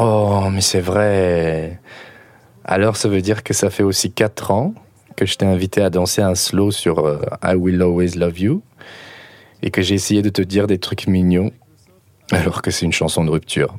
Oh, mais c'est vrai. Alors ça veut dire que ça fait aussi 4 ans que je t'ai invité à danser un slow sur euh, I Will Always Love You et que j'ai essayé de te dire des trucs mignons alors que c'est une chanson de rupture.